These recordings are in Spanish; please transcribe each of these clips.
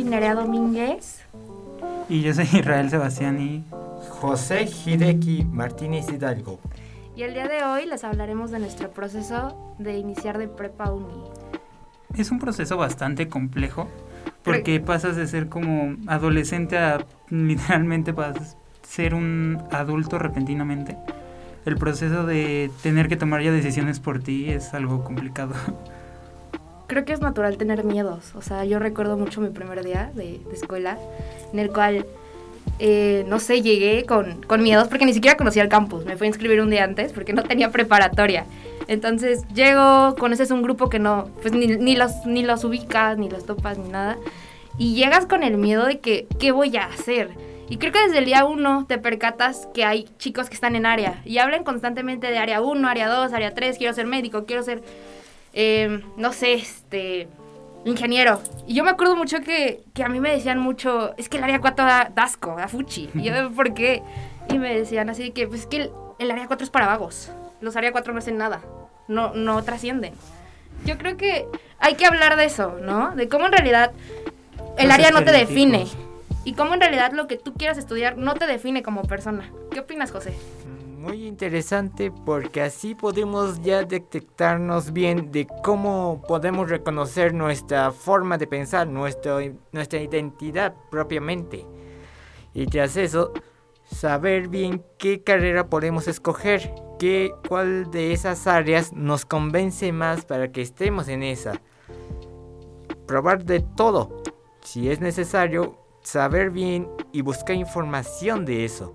Soy Nerea Domínguez. Y yo soy Israel Sebastián y José Hideki Martínez Hidalgo. Y el día de hoy les hablaremos de nuestro proceso de iniciar de prepa uni. es un proceso bastante complejo porque pasas de ser como adolescente a literalmente pasas a ser un adulto repentinamente. El proceso de tener que tomar ya decisiones por ti es algo complicado. Creo que es natural tener miedos. O sea, yo recuerdo mucho mi primer día de, de escuela, en el cual, eh, no sé, llegué con, con miedos porque ni siquiera conocía el campus. Me fui a inscribir un día antes porque no tenía preparatoria. Entonces llego, conoces un grupo que no, pues ni, ni los, ni los ubicas, ni los topas, ni nada. Y llegas con el miedo de que, ¿qué voy a hacer? Y creo que desde el día uno te percatas que hay chicos que están en área y hablan constantemente de área 1, área 2, área 3, quiero ser médico, quiero ser, eh, no sé, este, ingeniero. Y yo me acuerdo mucho que, que a mí me decían mucho, es que el área 4 da, da asco, da fuchi. Y yo, ¿por qué? Y me decían así que, pues es que el, el área 4 es para vagos. Los área 4 no hacen nada, no, no trascienden. Yo creo que hay que hablar de eso, ¿no? De cómo en realidad el Los área no te define. Y cómo en realidad lo que tú quieras estudiar no te define como persona. ¿Qué opinas, José? Muy interesante porque así podemos ya detectarnos bien de cómo podemos reconocer nuestra forma de pensar, nuestro, nuestra identidad propiamente. Y tras eso, saber bien qué carrera podemos escoger, qué, cuál de esas áreas nos convence más para que estemos en esa. Probar de todo, si es necesario, saber bien y buscar información de eso.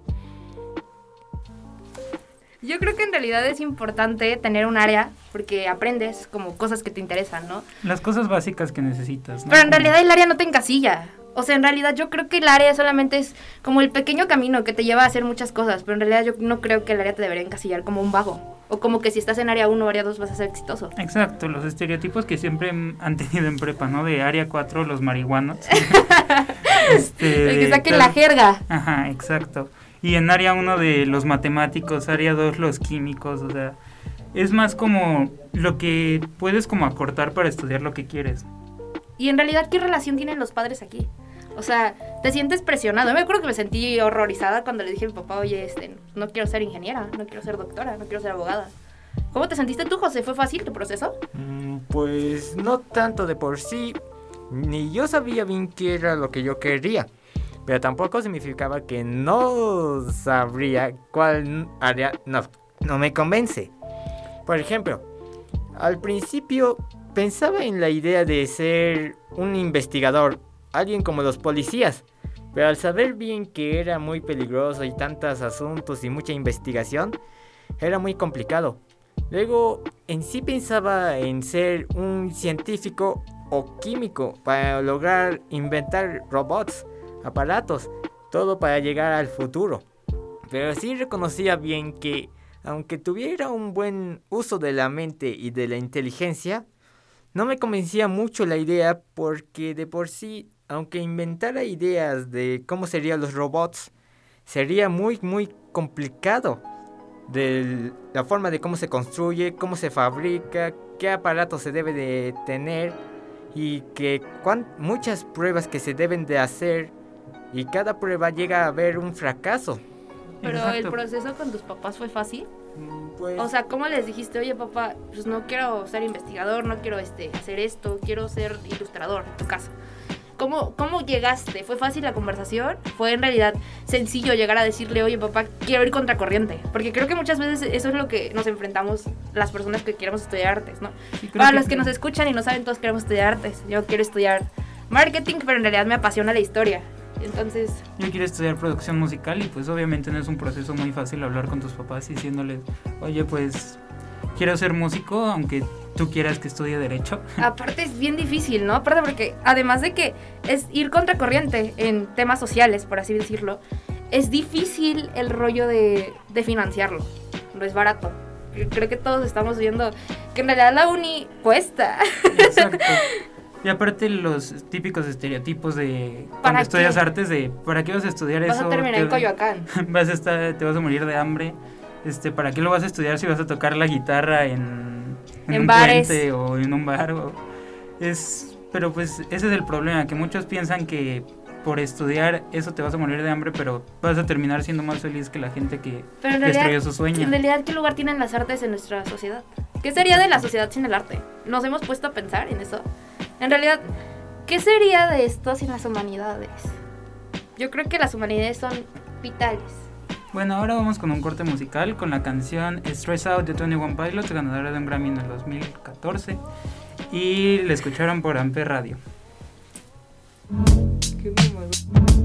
Yo creo que en realidad es importante tener un área porque aprendes como cosas que te interesan, ¿no? Las cosas básicas que necesitas. ¿no? Pero en realidad el área no te encasilla. O sea, en realidad yo creo que el área solamente es como el pequeño camino que te lleva a hacer muchas cosas, pero en realidad yo no creo que el área te debería encasillar como un vago. O como que si estás en área 1 o área 2 vas a ser exitoso. Exacto, los estereotipos que siempre han tenido en prepa, ¿no? De área 4, los marihuanos. este, El que saquen la jerga. Ajá, exacto. Y en área 1 de los matemáticos, área 2 los químicos, o sea, es más como lo que puedes como acortar para estudiar lo que quieres. Y en realidad, ¿qué relación tienen los padres aquí? O sea, te sientes presionado. Yo me acuerdo que me sentí horrorizada cuando le dije a mi papá, oye, este, no quiero ser ingeniera, no quiero ser doctora, no quiero ser abogada. ¿Cómo te sentiste tú, José? ¿Fue fácil tu proceso? Mm, Pues no tanto de por sí, ni yo sabía bien qué era lo que yo quería, pero tampoco significaba que no sabría cuál área no, no me convence. Por ejemplo, al principio pensaba en la idea de ser un investigador, alguien como los policías, pero al saber bien que era muy peligroso y tantos asuntos y mucha investigación, era muy complicado. Luego, en sí pensaba en ser un científico o químico para lograr inventar robots, aparatos, todo para llegar al futuro. Pero sí reconocía bien que, aunque tuviera un buen uso de la mente y de la inteligencia, no me convencía mucho la idea porque de por sí, aunque inventara ideas de cómo serían los robots, sería muy, muy complicado de la forma de cómo se construye, cómo se fabrica, qué aparato se debe de tener y que muchas pruebas que se deben de hacer y cada prueba llega a haber un fracaso. Pero el Exacto. proceso con tus papás fue fácil. Pues, O sea, ¿cómo les dijiste, oye papá, pues no quiero ser investigador, no quiero este, hacer esto, quiero ser ilustrador en tu casa? ¿Cómo, ¿Cómo llegaste? ¿Fue fácil la conversación? ¿Fue en realidad sencillo llegar a decirle, oye papá, quiero ir contracorriente? Porque creo que muchas veces eso es lo que nos enfrentamos las personas que queremos estudiar artes, ¿no? Creo Para los que nos escuchan y no saben, todos queremos estudiar artes. Yo quiero estudiar marketing, pero en realidad me apasiona la historia. Entonces, Yo quiero estudiar producción musical y pues obviamente no es un proceso muy fácil hablar con tus papás diciéndoles, oye pues quiero ser músico, aunque tú quieras que estudie derecho. Aparte es bien difícil, ¿no? Aparte porque además de que es ir contracorriente en temas sociales, por así decirlo, es difícil el rollo de, de financiarlo. No es barato. Creo que todos estamos viendo que en realidad la uni cuesta. Exacto. Y aparte los típicos estereotipos de cuando ¿Para estudias qué? artes de ¿para qué vas a estudiar Vas eso? a terminar Te- en Coyoacán. vas a estar, te vas a morir de hambre. Este, ¿para qué lo vas a estudiar si vas a tocar la guitarra en, En un bares. puente o en un bar? o- es, pero pues ese es el problema, que muchos piensan que por estudiar eso te vas a morir de hambre, pero vas a terminar siendo más feliz que la gente que Pero destruyó su sueño. en realidad, ¿qué lugar tienen las artes en nuestra sociedad? ¿Qué sería de la sociedad sin el arte? ¿Nos hemos puesto a pensar en eso? En realidad, ¿qué sería de esto sin las humanidades? Yo creo que las humanidades son vitales. Bueno, ahora vamos con un corte musical con la canción Stress Out de 21 Pilots, ganadora de un Grammy en el 2014. Y la escucharon por Amper Radio. I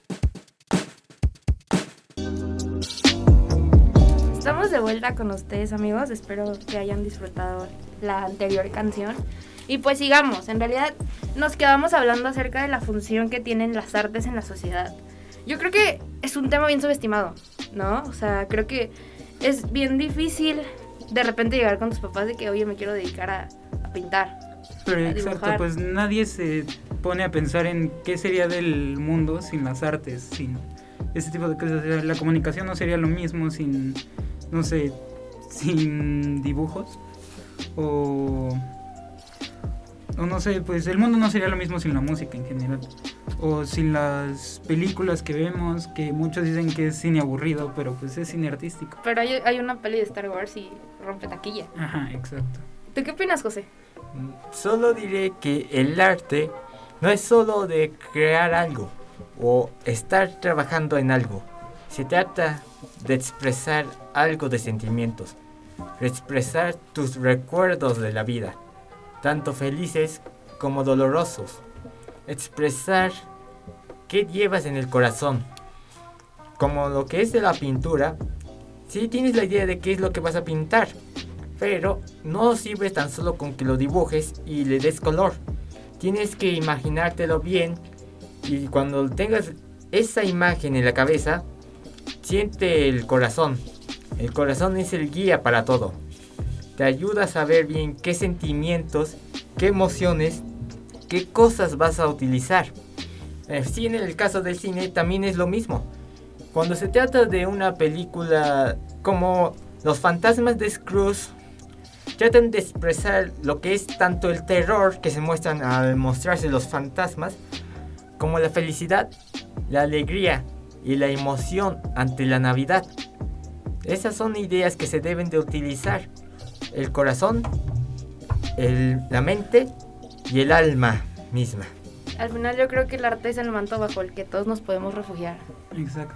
Estamos de vuelta con ustedes, amigos. Espero que hayan disfrutado la anterior canción. Y pues sigamos. En realidad nos quedamos hablando acerca de la función que tienen las artes en la sociedad. Yo creo que es un tema bien subestimado, ¿no? O sea, creo que es bien difícil de repente llegar con tus papás de que, oye, me quiero dedicar a, a pintar. Pero a exacto, pues nadie se pone a pensar en qué sería del mundo sin las artes, sin ese tipo de cosas. La comunicación no sería lo mismo sin, no sé, sin dibujos o, o no sé, pues el mundo no sería lo mismo sin la música en general o sin las películas que vemos, que muchos dicen que es cine aburrido, pero pues es cine artístico. Pero hay, hay una peli de Star Wars y rompe taquilla. Ajá, exacto. ¿Tú qué opinas, José? Solo diré que el arte no es solo de crear algo o estar trabajando en algo. Se trata de expresar algo de sentimientos, de expresar tus recuerdos de la vida, tanto felices como dolorosos. Expresar qué llevas en el corazón. Como lo que es de la pintura, sí tienes la idea de qué es lo que vas a pintar, pero no sirve tan solo con que lo dibujes y le des color. Tienes que imaginártelo bien y cuando tengas esa imagen en la cabeza, siente el corazón. El corazón es el guía para todo. Te ayuda a saber bien qué sentimientos, qué emociones, qué cosas vas a utilizar. Eh, Sí, en el caso del cine también es lo mismo. Cuando se trata de una película como Los fantasmas de Scrooge, tratan de expresar lo que es tanto el terror que se muestran al mostrarse los fantasmas, como la felicidad, la alegría y la emoción ante la Navidad. Esas son ideas que se deben de utilizar. El corazón, el- la mente y el alma misma. Al final yo creo que el arte es el manto bajo el que todos nos podemos refugiar. Exacto.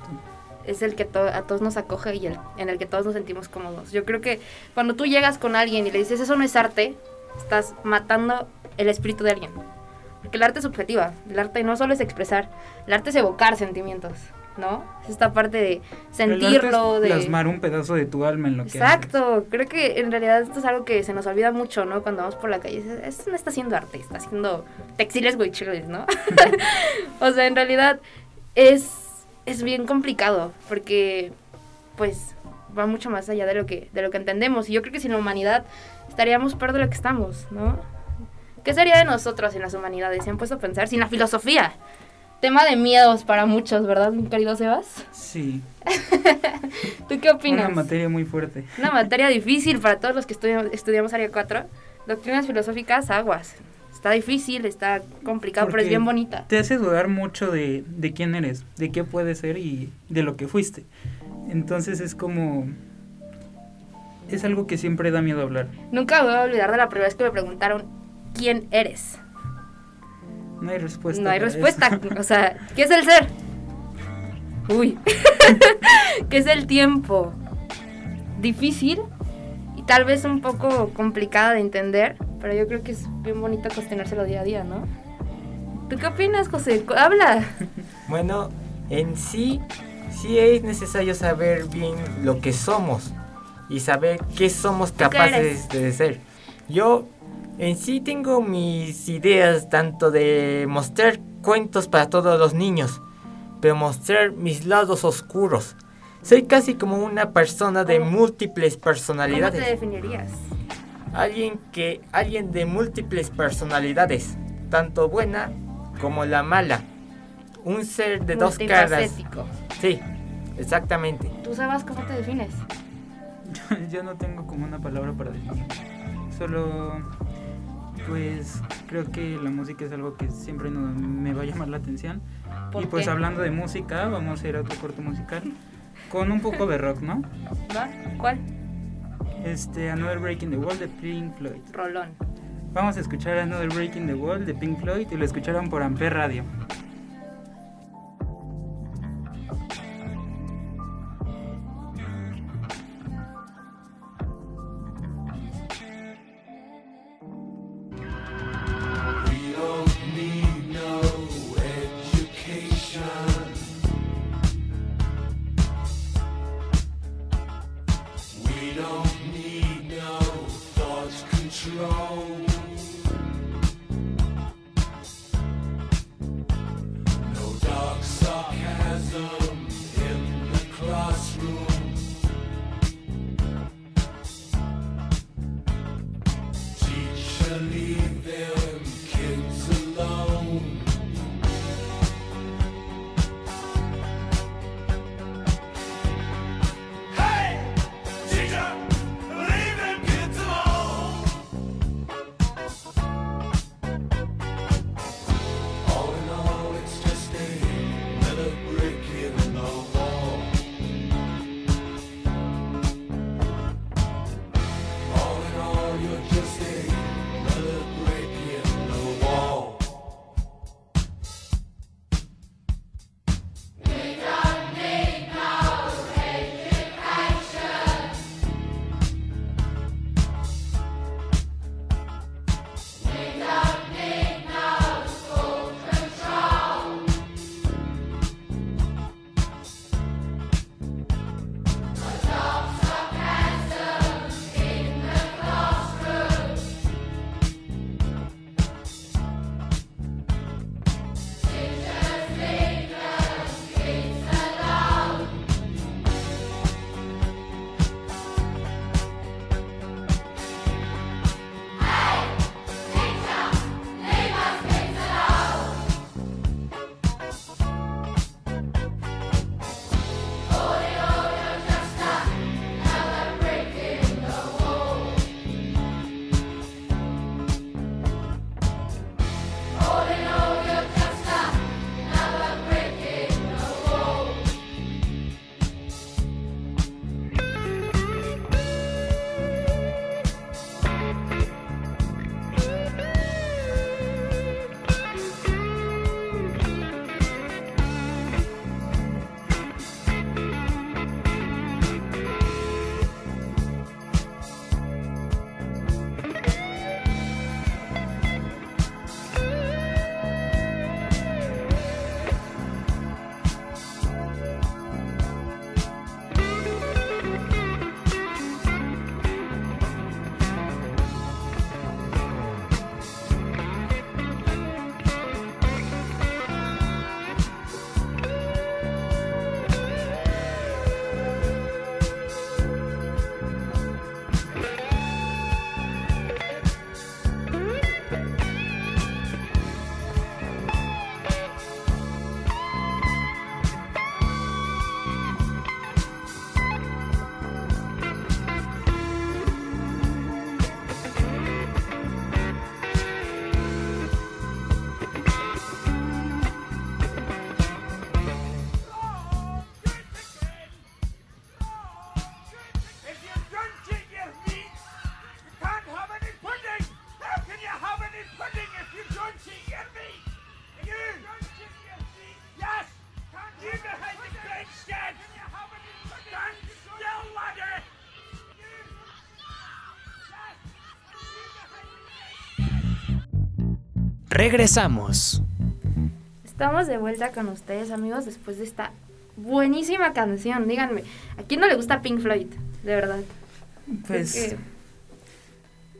Es el que to- a todos nos acoge y el, en el que todos nos sentimos cómodos. Yo creo que cuando tú llegas con alguien y le dices eso no es arte, estás matando el espíritu de alguien. Porque el arte es subjetiva. El arte no solo es expresar, el arte es evocar sentimientos, ¿no? Es esta parte de sentirlo, de... plasmar un pedazo de tu alma en lo que Exacto, creo que en realidad esto es algo que se nos olvida mucho, ¿no? Cuando vamos por la calle, esto no está haciendo arte, está haciendo textiles huichiles, ¿no? o sea, en realidad es, es bien complicado, porque pues va mucho más allá de lo que de lo que entendemos y yo creo que sin la humanidad estaríamos peor de lo que estamos, ¿no? ¿Qué sería de nosotros sin las humanidades? ¿Se han puesto a pensar? Sin la filosofía. Tema de miedos para muchos, ¿verdad, mi querido Sebas? Sí, ¿Tú qué opinas? una materia muy fuerte. Una materia difícil para todos los que estudiamos, estudiamos área 4. Doctrinas filosóficas, aguas. Está difícil, está complicado, pero es bien bonita. Te hace dudar mucho de, de quién eres, de qué puedes ser y de lo que fuiste. Entonces es como... Es algo que siempre da miedo hablar. Nunca me voy a olvidar de la primera vez que me preguntaron quién eres. No hay respuesta. no hay respuesta. eso. O sea, ¿qué es el ser? Uy. ¿Qué es el tiempo? Difícil y tal vez un poco complicada de entender, pero yo creo que es bien bonito cuestionárselo día a día, ¿no? ¿Tú qué opinas, José? Habla. Bueno, en sí, sí es necesario saber bien lo que somos y saber qué somos qué capaces de ser. Yo en sí tengo mis ideas tanto de mostrar cuentos para todos los niños, pero mostrar mis lados oscuros. Soy casi como una persona de ¿Cómo? múltiples ¿Cómo te personalidades. definirías? Alguien que alguien de múltiples personalidades, tanto buena como la mala. Un ser de dos caras. Sí, exactamente. ¿Tú sabes cómo te defines? Yo no tengo como una palabra para definir. Solo, pues, creo que la música es algo que siempre no- me va a llamar la atención. ¿Por Y pues qué? hablando de música, vamos a ir a otro corto musical. Con un poco de rock, ¿no? ¿Va? ¿Cuál? Este, Another Breaking the Wall de Pink Floyd. Rolón. Vamos a escuchar Another Breaking the Wall de Pink Floyd y lo escucharon por Ampere Radio. In Regresamos. Estamos de vuelta con ustedes, amigos, después de esta buenísima canción. Díganme, ¿a quién no le gusta Pink Floyd? De verdad. Pues, Es que,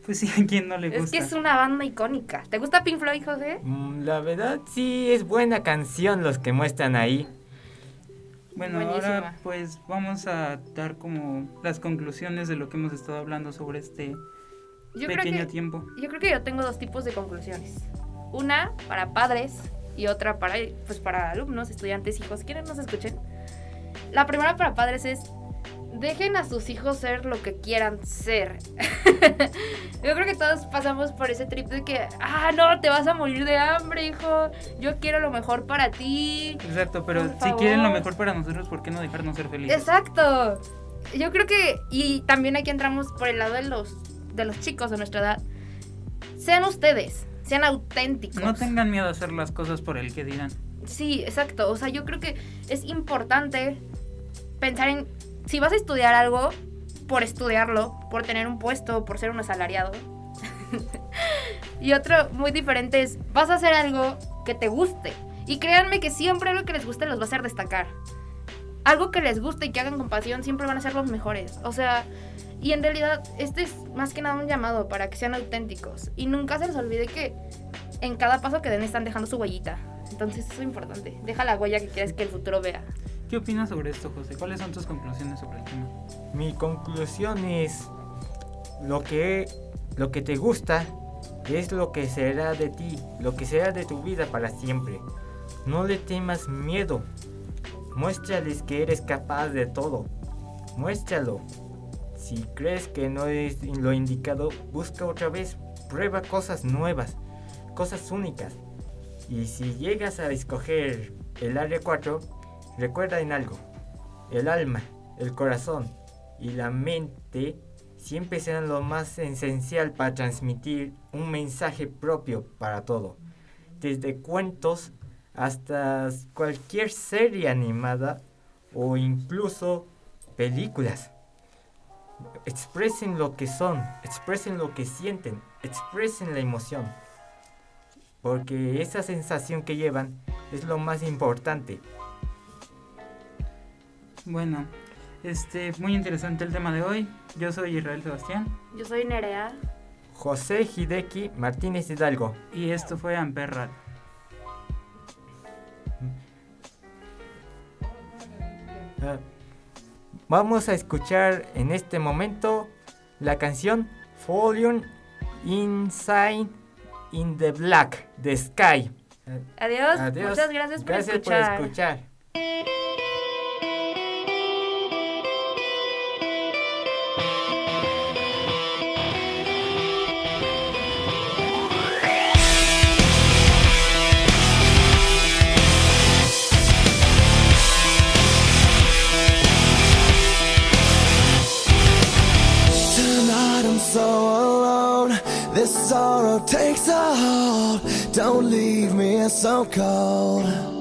pues sí, a quién no le es, gusta. que es una banda icónica. ¿Te gusta Pink Floyd, José? Mm, La verdad, sí, es buena canción los que muestran ahí. Bueno, Buenísima. ahora pues vamos a dar como las conclusiones de lo que hemos estado hablando sobre este Yo pequeño creo que tiempo. yo creo que yo tengo dos tipos de conclusiones. Una para padres y otra para pues para alumnos, estudiantes, hijos, quienes nos escuchen. La primera para padres es dejen a sus hijos ser lo que quieran ser. Yo creo que todos pasamos por ese trip de que, ah, no, te vas a morir de hambre, hijo. Yo quiero lo mejor para ti. Exacto, pero si quieren lo mejor para nosotros, ¿por qué no dejarnos ser felices? Exacto. Yo creo que, y también aquí entramos por el lado de los, de los chicos de nuestra edad. Sean ustedes, sean auténticos. No tengan miedo a hacer las cosas por el que dirán. Sí, exacto. O sea, yo creo que es importante pensar en si vas a estudiar algo, por estudiarlo, por tener un puesto, por ser un asalariado. y otro muy diferente es, vas a hacer algo que te guste. Y créanme que siempre algo que les guste los va a hacer destacar. Algo que les guste y que hagan con pasión siempre van a ser los mejores. O sea, y en realidad este es más que nada un llamado para que sean auténticos. Y nunca se les olvide que en cada paso que den están dejando su huellita. Entonces eso es importante. Deja la huella que quieres que el futuro vea. ¿Qué opinas sobre esto, José? ¿Cuáles son tus conclusiones sobre el tema? Mi conclusión es lo que lo que te gusta es lo que será de ti, lo que será de tu vida para siempre. No le temas miedo. Muéstrales que eres capaz de todo. Muéstralo. Si crees que no es lo indicado, busca otra vez. Prueba cosas nuevas, cosas únicas. Y si llegas a escoger el área 4, recuerda en algo. El alma, el corazón y la mente siempre serán lo más esencial para transmitir un mensaje propio para todo. Desde cuentos hasta cualquier serie animada o incluso películas. Expresen lo que son, expresen lo que sienten, expresen la emoción. Porque esa sensación que llevan es lo más importante. Bueno, este, muy interesante el tema de hoy. Yo soy Israel Sebastián Yo soy Nerea. José Hideki Martínez Hidalgo. y esto fue Amper Radio. Vamos a escuchar en este momento la canción Falling Inside in the Black de Sky. Adiós. Adiós. Muchas gracias por Gracias escuchar. por escuchar. Leave me so cold.